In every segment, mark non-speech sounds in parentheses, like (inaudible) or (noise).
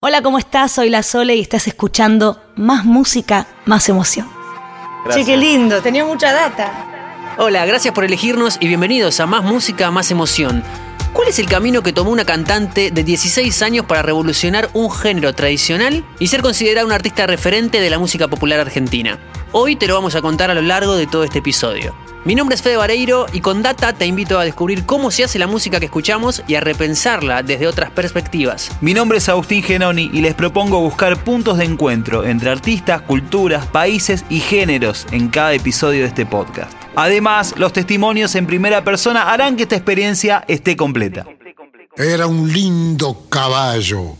Hola, ¿cómo estás? Soy La Sole y estás escuchando Más Música, Más Emoción. Che, qué lindo, tenía mucha data. Hola, gracias por elegirnos y bienvenidos a Más Música, Más Emoción. ¿Cuál es el camino que tomó una cantante de 16 años para revolucionar un género tradicional y ser considerada una artista referente de la música popular argentina? Hoy te lo vamos a contar a lo largo de todo este episodio. Mi nombre es Fede Vareiro y con Data te invito a descubrir cómo se hace la música que escuchamos y a repensarla desde otras perspectivas. Mi nombre es Agustín Genoni y les propongo buscar puntos de encuentro entre artistas, culturas, países y géneros en cada episodio de este podcast. Además, los testimonios en primera persona harán que esta experiencia esté completa. Era un lindo caballo,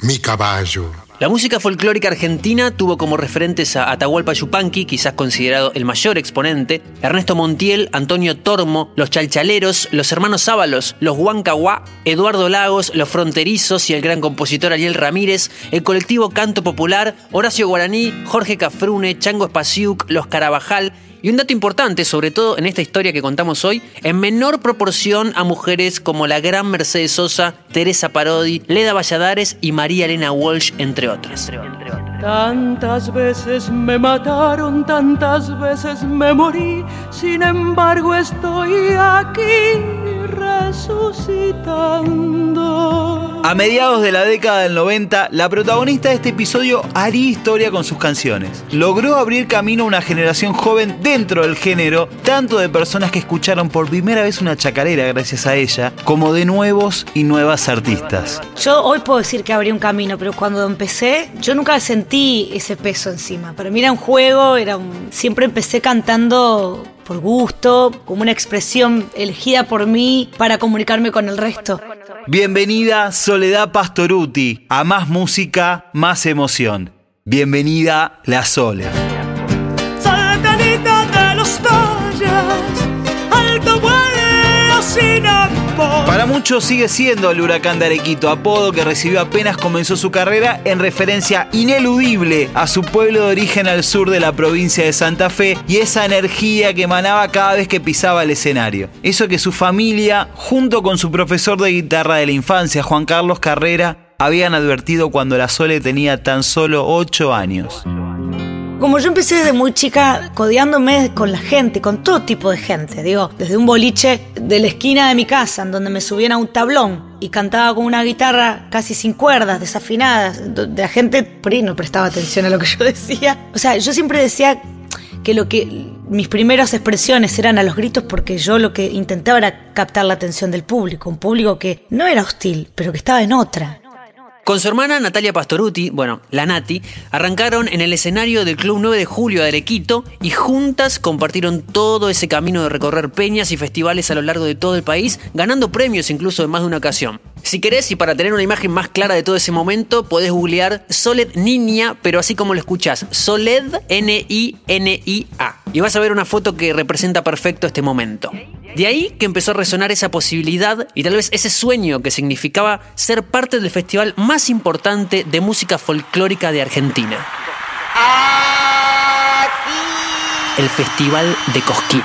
mi caballo. La música folclórica argentina tuvo como referentes a Atahualpa Yupanqui, quizás considerado el mayor exponente, Ernesto Montiel, Antonio Tormo, los Chalchaleros, los hermanos Ábalos, los Huancahuá, Eduardo Lagos, los Fronterizos y el gran compositor Ariel Ramírez, el colectivo Canto Popular, Horacio Guaraní, Jorge Cafrune, Chango Espaciuc, los Carabajal, y un dato importante, sobre todo en esta historia que contamos hoy, en menor proporción a mujeres como la gran Mercedes Sosa, Teresa Parodi, Leda Valladares y María Elena Walsh, entre otras. Tantas veces me mataron, tantas veces me morí, sin embargo estoy aquí resucitando. A mediados de la década del 90, la protagonista de este episodio haría historia con sus canciones. Logró abrir camino a una generación joven dentro del género, tanto de personas que escucharon por primera vez una chacarera gracias a ella, como de nuevos y nuevas artistas. Yo hoy puedo decir que abrí un camino, pero cuando empecé, yo nunca sentí ese peso encima. Para mí era un juego, era un... siempre empecé cantando por gusto, como una expresión elegida por mí para comunicarme con el resto. Bienvenida Soledad Pastoruti a Más Música, Más Emoción. Bienvenida La Sole. Para muchos sigue siendo el huracán de Arequito, apodo que recibió apenas comenzó su carrera en referencia ineludible a su pueblo de origen al sur de la provincia de Santa Fe y esa energía que emanaba cada vez que pisaba el escenario. Eso que su familia, junto con su profesor de guitarra de la infancia, Juan Carlos Carrera, habían advertido cuando la Sole tenía tan solo 8 años. Como yo empecé desde muy chica codeándome con la gente, con todo tipo de gente, digo, desde un boliche de la esquina de mi casa, en donde me subían a un tablón y cantaba con una guitarra casi sin cuerdas, desafinadas, la gente por no prestaba atención a lo que (laughs) yo decía. O sea, yo siempre decía que lo que mis primeras expresiones eran a los gritos porque yo lo que intentaba era captar la atención del público, un público que no era hostil, pero que estaba en otra. Con su hermana Natalia Pastoruti, bueno, la Nati, arrancaron en el escenario del Club 9 de Julio de Arequito y juntas compartieron todo ese camino de recorrer peñas y festivales a lo largo de todo el país, ganando premios incluso en más de una ocasión. Si querés y para tener una imagen más clara de todo ese momento, podés googlear Soled Niña, pero así como lo escuchás, Soled N-I-N-I-A. Y vas a ver una foto que representa perfecto este momento. De ahí que empezó a resonar esa posibilidad y tal vez ese sueño que significaba ser parte del festival más importante de música folclórica de Argentina. El Festival de Cosquín.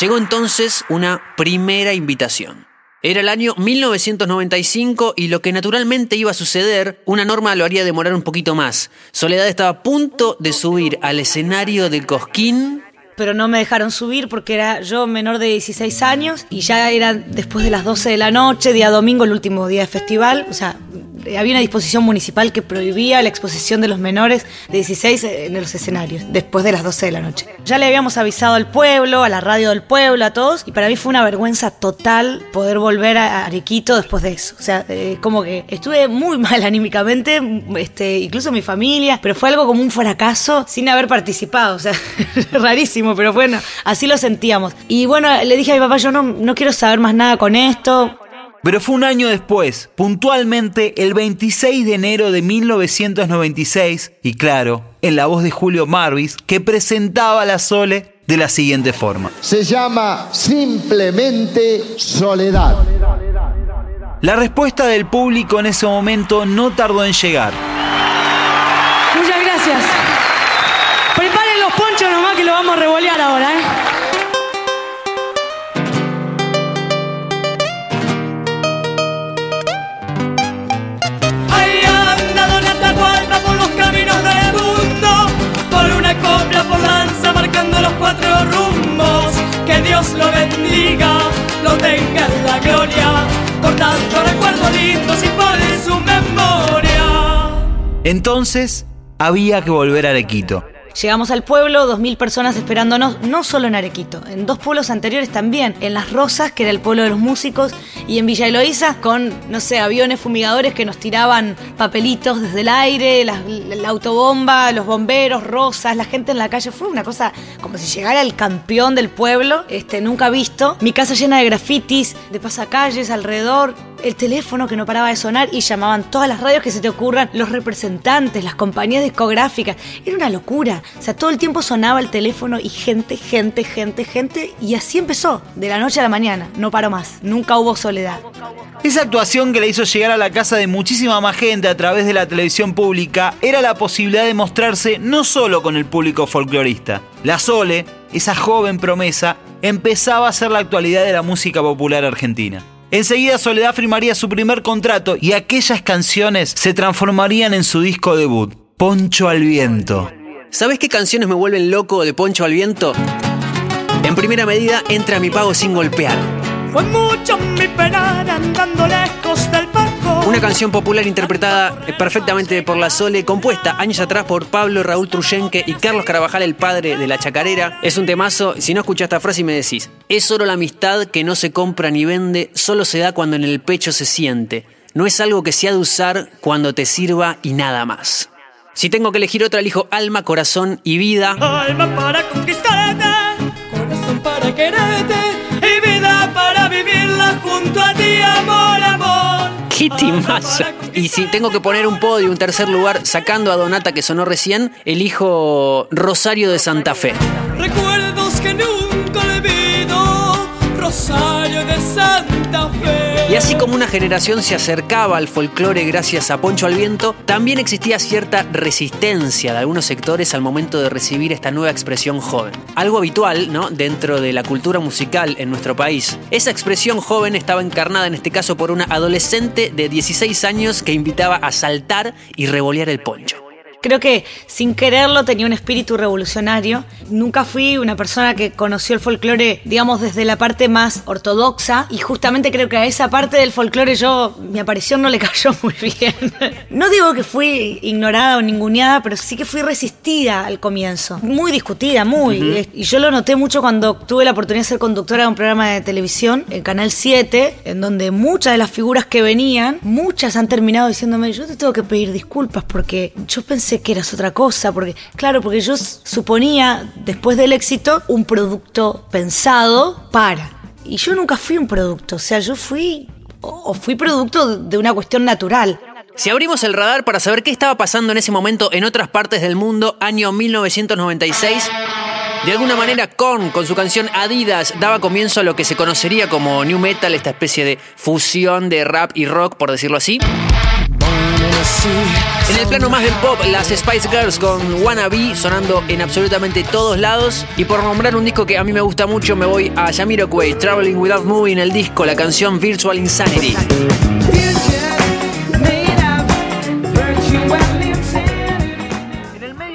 Llegó entonces una primera invitación. Era el año 1995 y lo que naturalmente iba a suceder, una norma lo haría demorar un poquito más. Soledad estaba a punto de subir al escenario de Cosquín pero no me dejaron subir porque era yo menor de 16 años y ya era después de las 12 de la noche, día domingo, el último día de festival, o sea, había una disposición municipal que prohibía la exposición de los menores de 16 en los escenarios, después de las 12 de la noche. Ya le habíamos avisado al pueblo, a la radio del pueblo, a todos, y para mí fue una vergüenza total poder volver a Arequito después de eso. O sea, eh, como que estuve muy (laughs) mal anímicamente, este, incluso mi familia, pero fue algo como un fracaso sin haber participado. O sea, (laughs) rarísimo, pero bueno, así lo sentíamos. Y bueno, le dije a mi papá, yo no, no quiero saber más nada con esto, pero fue un año después, puntualmente el 26 de enero de 1996, y claro, en la voz de Julio Marvis, que presentaba a la Sole de la siguiente forma. Se llama simplemente soledad. La respuesta del público en ese momento no tardó en llegar. Muchas gracias. Nomás que lo vamos a revolear ahora, eh. Ahí anda Donataguarda por los caminos redondos. Por una compra por marcando los cuatro rumbos. Que Dios lo bendiga, lo tenga en la gloria. Por tanto recuerdo lindo, si puede su memoria. Entonces, había que volver a Arequito. Llegamos al pueblo, dos mil personas esperándonos, no solo en Arequito, en dos pueblos anteriores también, en Las Rosas, que era el pueblo de los músicos, y en Villa Eloísa, con, no sé, aviones fumigadores que nos tiraban papelitos desde el aire, la, la autobomba, los bomberos, rosas, la gente en la calle. Fue una cosa como si llegara el campeón del pueblo, este, nunca visto. Mi casa llena de grafitis, de pasacalles alrededor, el teléfono que no paraba de sonar y llamaban todas las radios que se te ocurran, los representantes, las compañías discográficas. Era una locura. O sea, todo el tiempo sonaba el teléfono y gente, gente, gente, gente. Y así empezó, de la noche a la mañana. No paró más. Nunca hubo soledad. Esa actuación que le hizo llegar a la casa de muchísima más gente a través de la televisión pública era la posibilidad de mostrarse no solo con el público folclorista. La Sole, esa joven promesa, empezaba a ser la actualidad de la música popular argentina. Enseguida Soledad firmaría su primer contrato y aquellas canciones se transformarían en su disco debut, Poncho al Viento. ¿Sabes qué canciones me vuelven loco de Poncho al Viento? En primera medida, entra mi pago sin golpear. Fue mucho mi penar andando lejos del. Una canción popular interpretada perfectamente por la Sole, compuesta años atrás por Pablo Raúl Truyenque y Carlos Carabajal, el padre de la chacarera. Es un temazo. Si no escuchas esta frase y me decís, es solo la amistad que no se compra ni vende, solo se da cuando en el pecho se siente. No es algo que se ha de usar cuando te sirva y nada más. Si tengo que elegir otra, elijo alma, corazón y vida. Alma para conquistarte, corazón para quererte y vida para vivirla junto a ti, amor, amor. Y si tengo que poner un podio, un tercer lugar, sacando a Donata que sonó recién, elijo Rosario de Santa Fe. Recuerdos que nunca olvido, Rosario de Santa Fe. Y así como una generación se acercaba al folclore gracias a Poncho al Viento, también existía cierta resistencia de algunos sectores al momento de recibir esta nueva expresión joven. Algo habitual, ¿no? Dentro de la cultura musical en nuestro país. Esa expresión joven estaba encarnada en este caso por una adolescente de 16 años que invitaba a saltar y revolear el poncho. Creo que sin quererlo tenía un espíritu revolucionario. Nunca fui una persona que conoció el folclore, digamos, desde la parte más ortodoxa. Y justamente creo que a esa parte del folclore yo, mi aparición no le (laughs) cayó muy bien. No digo que fui ignorada o ninguneada, pero sí que fui resistida al comienzo. Muy discutida, muy. Y yo lo noté mucho cuando tuve la oportunidad de ser conductora de un programa de televisión en Canal 7, en donde muchas de las figuras que venían, muchas han terminado diciéndome, yo te tengo que pedir disculpas porque yo pensé que eras otra cosa, porque, claro, porque yo suponía, después del éxito, un producto pensado para. Y yo nunca fui un producto, o sea, yo fui, o fui producto de una cuestión natural. Si abrimos el radar para saber qué estaba pasando en ese momento en otras partes del mundo, año 1996, de alguna manera Korn, con su canción Adidas, daba comienzo a lo que se conocería como New Metal, esta especie de fusión de rap y rock, por decirlo así. En el plano más del pop, las Spice Girls con Wannabe sonando en absolutamente todos lados. Y por nombrar un disco que a mí me gusta mucho, me voy a Jamiroquai, Traveling Without Moving, el disco, la canción Virtual Insanity.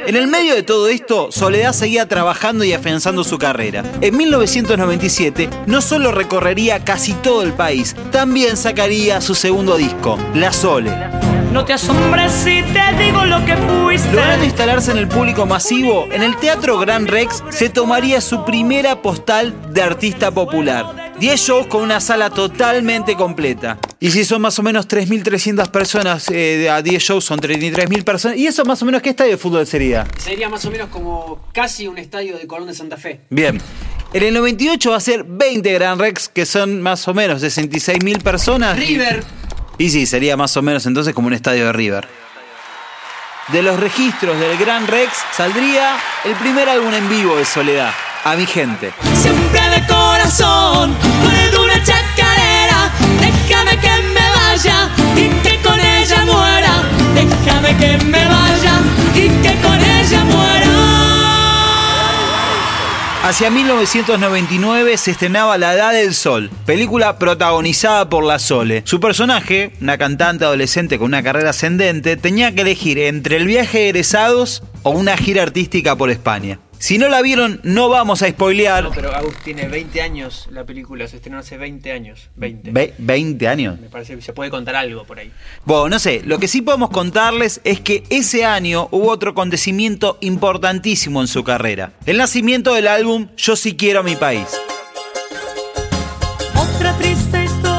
En el medio de todo esto, Soledad seguía trabajando y afianzando su carrera. En 1997, no solo recorrería casi todo el país, también sacaría su segundo disco, La Sole. No te asombres si te digo lo que fuiste. Logrando instalarse en el público masivo, en el Teatro Gran Rex se tomaría su primera postal de artista popular. 10 shows con una sala totalmente completa. Y si son más o menos 3.300 personas eh, a 10 shows, son 33.000 personas. ¿Y eso más o menos qué estadio de fútbol sería? Sería más o menos como casi un estadio de Colón de Santa Fe. Bien. En el 98 va a ser 20 Gran Rex, que son más o menos 66.000 personas. River. Y sí, sería más o menos entonces como un estadio de River. De los registros del Gran Rex saldría el primer álbum en vivo de Soledad, A mi gente. Siempre de corazón, de una chacarera. Déjame que me vaya y que con ella muera. Déjame que me vaya y que con ella muera. Hacia 1999 se estrenaba La Edad del Sol, película protagonizada por La Sole. Su personaje, una cantante adolescente con una carrera ascendente, tenía que elegir entre el viaje de egresados o una gira artística por España. Si no la vieron, no vamos a spoilear. pero Agus tiene 20 años la película, se estrenó hace 20 años. 20. Ve- ¿20 años? Me parece que se puede contar algo por ahí. Bueno, no sé, lo que sí podemos contarles es que ese año hubo otro acontecimiento importantísimo en su carrera. El nacimiento del álbum Yo sí quiero a mi país.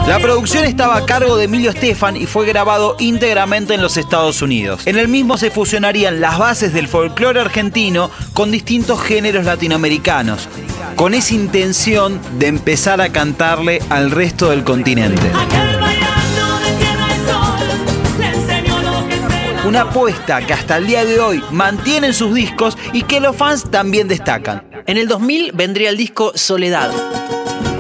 La producción estaba a cargo de Emilio Estefan y fue grabado íntegramente en los Estados Unidos. En el mismo se fusionarían las bases del folclore argentino con distintos géneros latinoamericanos, con esa intención de empezar a cantarle al resto del continente. Una apuesta que hasta el día de hoy mantienen sus discos y que los fans también destacan. En el 2000 vendría el disco Soledad.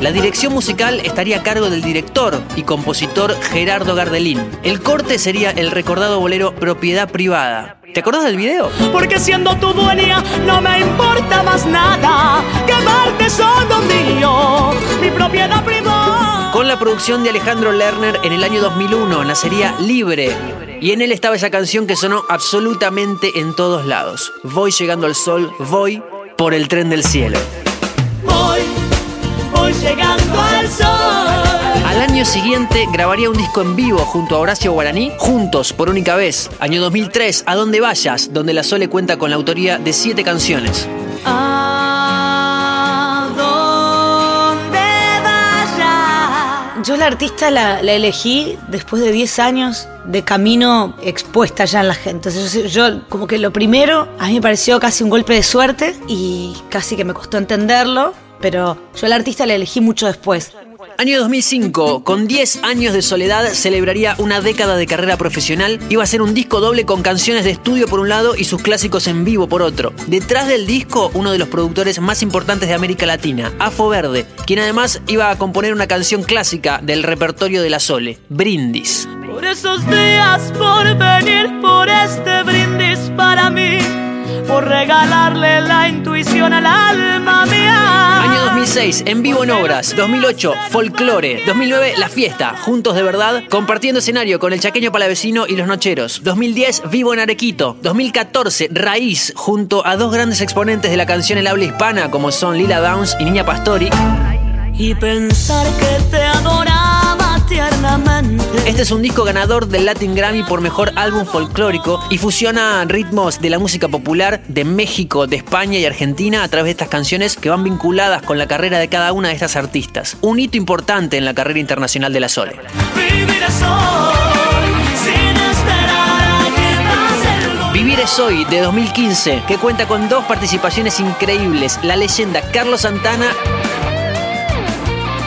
La dirección musical estaría a cargo del director y compositor Gerardo Gardelín. El corte sería el recordado bolero Propiedad Privada. ¿Te acordás del video? Porque siendo tu dueña no me importa más nada que darte solo mío, mi propiedad privada. Con la producción de Alejandro Lerner en el año 2001 nacería Libre. Y en él estaba esa canción que sonó absolutamente en todos lados. Voy llegando al sol, voy por el tren del cielo. Voy, llegando al sol. Al año siguiente grabaría un disco en vivo junto a Horacio Guaraní, juntos por única vez. Año 2003, A Donde Vayas, donde la Sole cuenta con la autoría de siete canciones. A donde vaya. Yo la artista la, la elegí después de 10 años de camino expuesta ya en la gente. Entonces yo, yo como que lo primero a mí me pareció casi un golpe de suerte y casi que me costó entenderlo, pero yo la artista la elegí mucho después. Año 2005, con 10 años de soledad, celebraría una década de carrera profesional. Iba a ser un disco doble con canciones de estudio por un lado y sus clásicos en vivo por otro. Detrás del disco, uno de los productores más importantes de América Latina, Afo Verde, quien además iba a componer una canción clásica del repertorio de la Sole, Brindis. Por esos días, por venir, por este brindis para mí, por regalarle la intuición al alma mía. Año 2006, en vivo en obras. 2008, folclore. 2009, La Fiesta, juntos de verdad, compartiendo escenario con el Chaqueño Palavecino y Los Nocheros. 2010, vivo en Arequito. 2014, Raíz, junto a dos grandes exponentes de la canción en habla hispana como son Lila Downs y Niña Pastori. Y pensar que te tiernamente. Este es un disco ganador del Latin Grammy por mejor álbum folclórico y fusiona ritmos de la música popular de México, de España y Argentina a través de estas canciones que van vinculadas con la carrera de cada una de estas artistas. Un hito importante en la carrera internacional de la Sole. Vivir es hoy, de 2015, que cuenta con dos participaciones increíbles, la leyenda Carlos Santana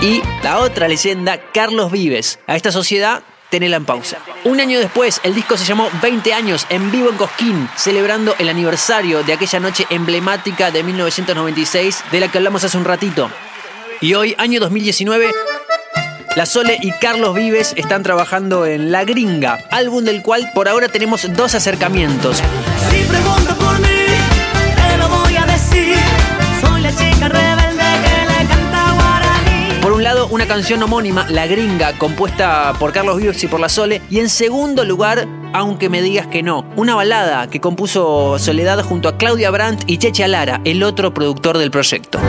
y la otra leyenda Carlos Vives. A esta sociedad tenela en pausa. Un año después, el disco se llamó 20 años en vivo en Cosquín, celebrando el aniversario de aquella noche emblemática de 1996 de la que hablamos hace un ratito. Y hoy, año 2019, la Sole y Carlos Vives están trabajando en La Gringa, álbum del cual por ahora tenemos dos acercamientos. Si pregunta por mí, te lo voy a decir. Soy la chica rebelde lado, una canción homónima, La Gringa, compuesta por Carlos Vives y por La Sole. Y en segundo lugar, Aunque me digas que no, una balada que compuso Soledad junto a Claudia Brandt y Cheche Alara, el otro productor del proyecto.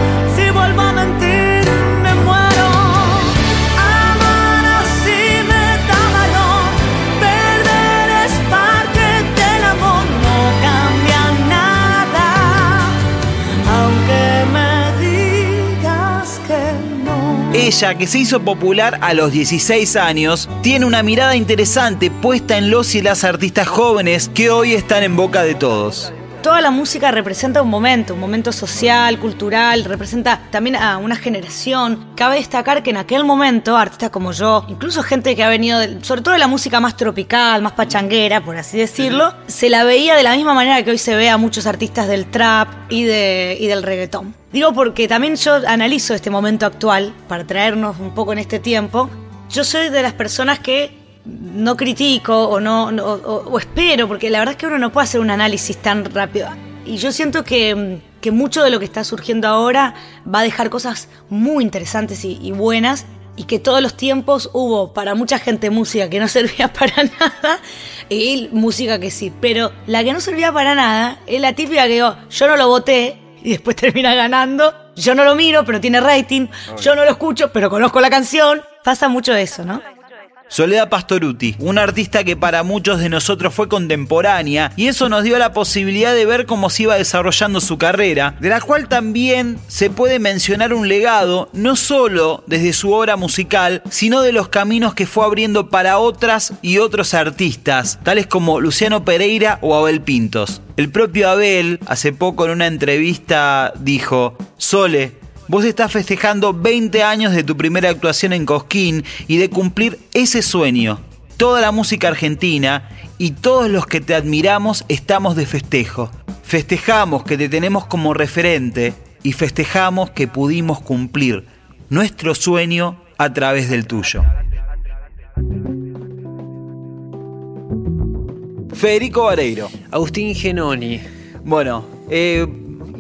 Ella, que se hizo popular a los 16 años, tiene una mirada interesante puesta en los y las artistas jóvenes que hoy están en boca de todos. Toda la música representa un momento, un momento social, cultural, representa también a una generación. Cabe destacar que en aquel momento, artistas como yo, incluso gente que ha venido, de- sobre todo de la música más tropical, más pachanguera, por así decirlo, se la veía de la misma manera que hoy se ve a muchos artistas del trap y, de, y del reggaetón. Digo porque también yo analizo este momento actual, para traernos un poco en este tiempo. Yo soy de las personas que no critico o no, no- o, o espero, porque la verdad es que uno no puede hacer un análisis tan rápido. Y yo siento que, que mucho de lo que está surgiendo ahora va a dejar cosas muy interesantes y, y buenas. Y que todos los tiempos hubo para mucha gente música que no (laughs) servía para nada y música que sí. Pero la que no servía para nada es la típica que digo, yo no lo voté y después (laughs) termina ganando. Yo no lo miro, pero tiene rating. Yo no lo escucho, pero conozco la canción. Pasa mucho eso, ¿no? Soledad Pastoruti, una artista que para muchos de nosotros fue contemporánea y eso nos dio la posibilidad de ver cómo se iba desarrollando su carrera, de la cual también se puede mencionar un legado, no solo desde su obra musical, sino de los caminos que fue abriendo para otras y otros artistas, tales como Luciano Pereira o Abel Pintos. El propio Abel, hace poco en una entrevista, dijo, Sole, Vos estás festejando 20 años de tu primera actuación en Cosquín y de cumplir ese sueño. Toda la música argentina y todos los que te admiramos estamos de festejo. Festejamos que te tenemos como referente y festejamos que pudimos cumplir nuestro sueño a través del tuyo. Federico Vareiro. Agustín Genoni. Bueno, eh,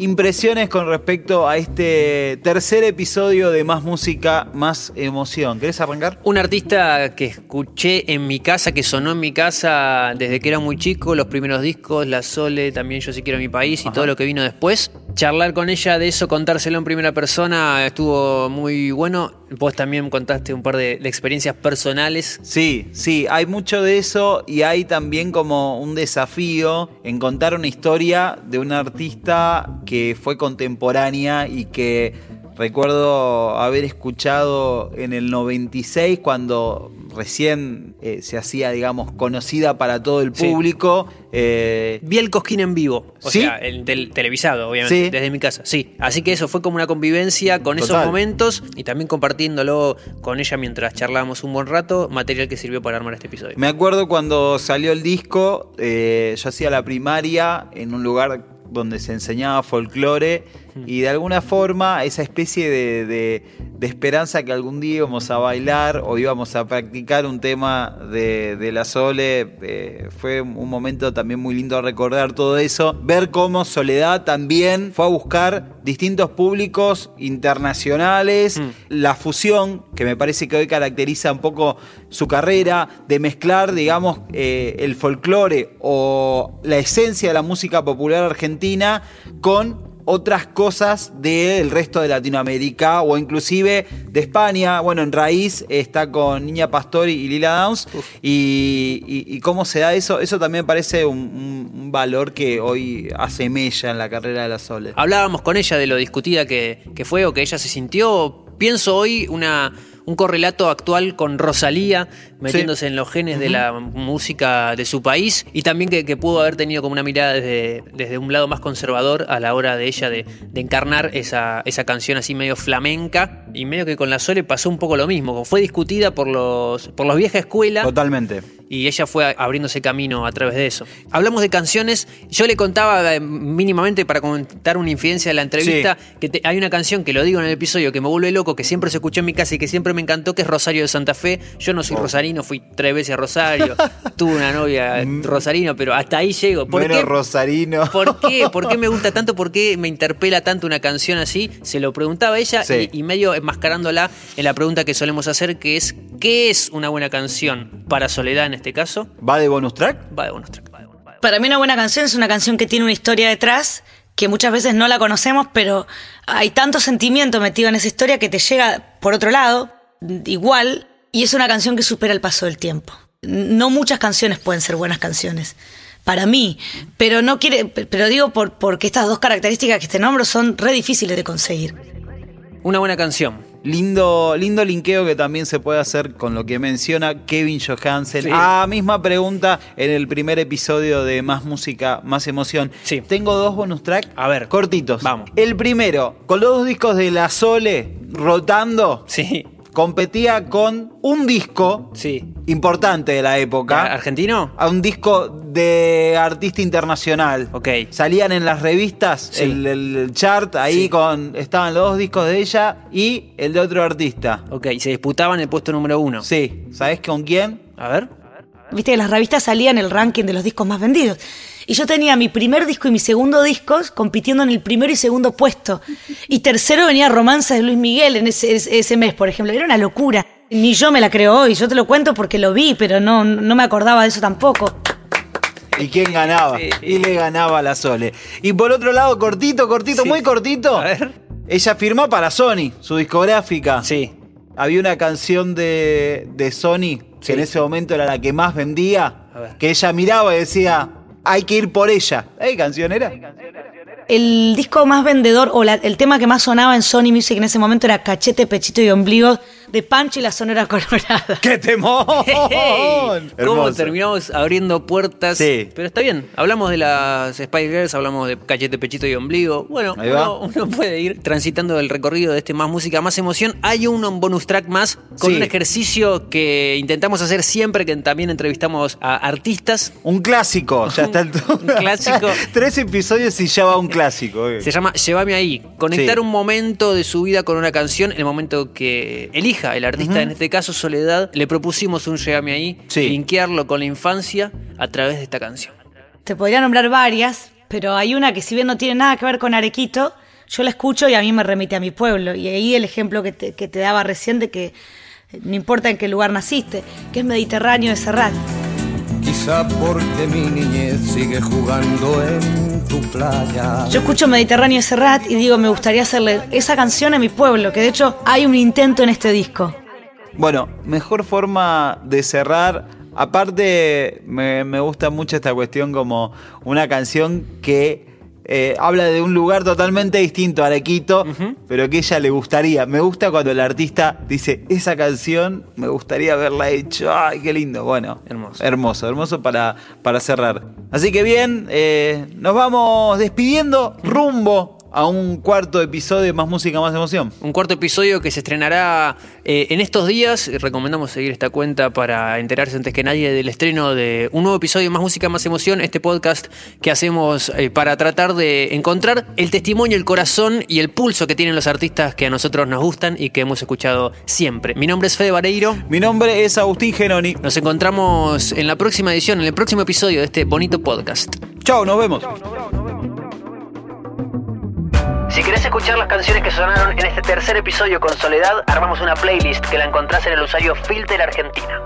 impresiones con respecto a este tercer episodio de Más Música, Más Emoción. ¿Querés arrancar? Un artista que escuché en mi casa, que sonó en mi casa desde que era muy chico, los primeros discos, La Sole, también Yo sí quiero mi país y todo lo que vino después. Charlar con ella de eso, contárselo en primera persona, estuvo muy bueno. Vos también contaste un par de, de experiencias personales. Sí, sí, hay mucho de eso y hay también como un desafío en contar una historia de una artista que fue contemporánea y que recuerdo haber escuchado en el 96 cuando recién eh, se hacía, digamos, conocida para todo el Sí. público. Eh, Vi el Cosquín en vivo, o ¿Sí? sea, el tel- televisado, obviamente, Sí. desde mi casa. Sí, así que eso fue como una convivencia con esos momentos y también compartiéndolo con ella mientras charlábamos un buen rato, material que sirvió para armar este episodio. Me acuerdo cuando salió el disco, eh, yo hacía la primaria en un lugar donde se enseñaba folclore y de alguna forma esa especie de, de- de esperanza que algún día íbamos a bailar o íbamos a practicar un tema de, de la Sole, eh, fue un momento también muy lindo recordar todo eso, ver cómo Soledad también fue a buscar distintos públicos internacionales, la fusión que me parece que hoy caracteriza un poco su carrera, de mezclar, digamos, eh, el folclore o la esencia de la música popular argentina con otras cosas del resto de Latinoamérica o inclusive de España. Bueno, en raíz está con Niña Pastori y Lila Downs. Y, y- y cómo se da eso, eso también parece un, valor que hoy hace mella en la carrera de la Sole. Hablábamos con ella de lo discutida que, que fue o que ella se sintió. Pienso hoy una, un correlato actual con Rosalía, metiéndose en los genes de la música de su país y también que, que pudo haber tenido como una mirada desde, desde un lado más conservador a la hora de ella de, de encarnar esa, esa canción así medio flamenca y medio que con la Sole pasó un poco lo mismo, como fue discutida por los, por los vieja escuela Totalmente. y ella fue abriéndose camino a través de eso. Hablamos de canciones, yo le contaba eh, mínimamente para comentar una infidencia de la entrevista, que te- hay una canción que lo digo en el episodio que me vuelve loco, que siempre se escuchó en mi casa y que siempre me encantó, que es Rosario de Santa Fe. Yo no soy rosarino, fui tres veces a Rosario, (laughs) tuve una novia rosarino, pero hasta ahí llego. ¿Por Bueno, qué? Rosarino. ¿Por qué? (laughs) ¿Por qué me gusta tanto? ¿Por qué me interpela tanto una canción así? Se lo preguntaba ella Sí. y, y medio enmascarándola en la pregunta que solemos hacer, que es ¿qué es una buena canción para Soledad en este caso? ¿Va de bonus track? Va de bonus track. va de bonus track. Para mí una buena canción es una canción que tiene una historia detrás, que muchas veces no la conocemos, pero hay tanto sentimiento metido en esa historia que te llega por otro lado, igual, y es una canción que supera el paso del tiempo. No muchas canciones pueden ser buenas canciones. Para mí, pero no quiere, pero digo por, porque estas dos características que te nombro son re difíciles de conseguir. Una buena canción. Lindo, lindo linkeo que también se puede hacer con lo que menciona Kevin Johansen. Sí. Ah, misma pregunta en el primer episodio de Más Música, Más Emoción. Sí. Tengo dos bonus track. A ver. Cortitos. Vamos. El primero, con los dos discos de La Sole rotando, Sí. Competía con un disco Sí. importante de la época. ¿Argentino? A un disco de artista internacional. Ok. Salían en las revistas Sí. el, el chart ahí Sí. con. Estaban los dos discos de ella y el de otro artista. Ok, se disputaban el puesto número uno. Sí. ¿Sabés con quién? A ver. Viste que las revistas salían el ranking de los discos más vendidos. Y yo tenía mi primer disco y mi segundo discos compitiendo en el primero y segundo puesto. Y tercero venía Romanza de Luis Miguel en ese, mes, por ejemplo. Era una locura. Ni yo me la creo hoy. Yo te lo cuento porque lo vi, pero no, no me acordaba de eso tampoco. ¿Y quién ganaba? Sí. Y le ganaba a la Sole. Y por otro lado, cortito, cortito, Sí. muy cortito. A ver. Ella firmó para Sony, su discográfica. Sí. Había una canción de, de Sony, que en ese momento era la que más vendía, que ella miraba y decía, hay que ir por ella. ¿Eh, canción era? El disco más vendedor o la- el tema que más sonaba en Sony Music en ese momento era Cachete, Pechito y Ombligo de Pancho y la Sonora (laughs) Colorada. ¡Qué temón! (laughs) Hey, ¿Cómo terminamos abriendo puertas? Sí. Pero está bien. Hablamos de las Spice Girls, hablamos de cachete, pechito y ombligo. Bueno, Ahí va. uno, uno puede ir transitando el recorrido de este más música, más emoción. Hay un bonus track más con Sí. un ejercicio que intentamos hacer siempre que también entrevistamos a artistas. Un clásico, ya está el (laughs) Un clásico. Tres episodios y ya va un clásico. eh. Se llama Llévame ahí. Conectar Sí. un momento de su vida con una canción, el momento que elija el artista, en este caso Soledad, le propusimos un Llévame ahí, Sí. linkearlo con la infancia a través de esta canción. Te podría nombrar varias, pero hay una que si bien no tiene nada que ver con Arequito, yo la escucho y a mí me remite a mi pueblo. Y ahí el ejemplo que te, que te daba recién de que eh, no importa en qué lugar naciste, que es Mediterráneo de Serrat. Porque mi niñez sigue jugando en tu playa. Yo escucho Mediterráneo Serrat y digo, me gustaría hacerle esa canción a mi pueblo, que de hecho hay un intento en este disco. Bueno, mejor forma de cerrar. Aparte, me, me gusta mucho esta cuestión como una canción que eh, habla de un lugar totalmente distinto a Arequito, pero que ella le gustaría. Me gusta cuando el artista dice, esa canción me gustaría haberla hecho. Ay, qué lindo. Bueno, Hermoso. Hermoso, hermoso para, para cerrar. Así que bien, eh, nos vamos despidiendo rumbo a un cuarto episodio de Más Música, Más Emoción. Un cuarto episodio que se estrenará eh, en estos días. Recomendamos seguir esta cuenta para enterarse antes que nadie del estreno de un nuevo episodio de Más Música, Más Emoción. Este podcast que hacemos eh, para tratar de encontrar el testimonio, el corazón y el pulso que tienen los artistas que a nosotros nos gustan y que hemos escuchado siempre. Mi nombre es Fede Vareiro. Mi nombre es Agustín Genoni. Nos encontramos en la próxima edición, en el próximo episodio de este bonito podcast. Chao, nos vemos. Si querés escuchar las canciones que sonaron en este tercer episodio con Soledad, armamos una playlist que la encontrás en el usuario Filter Argentina.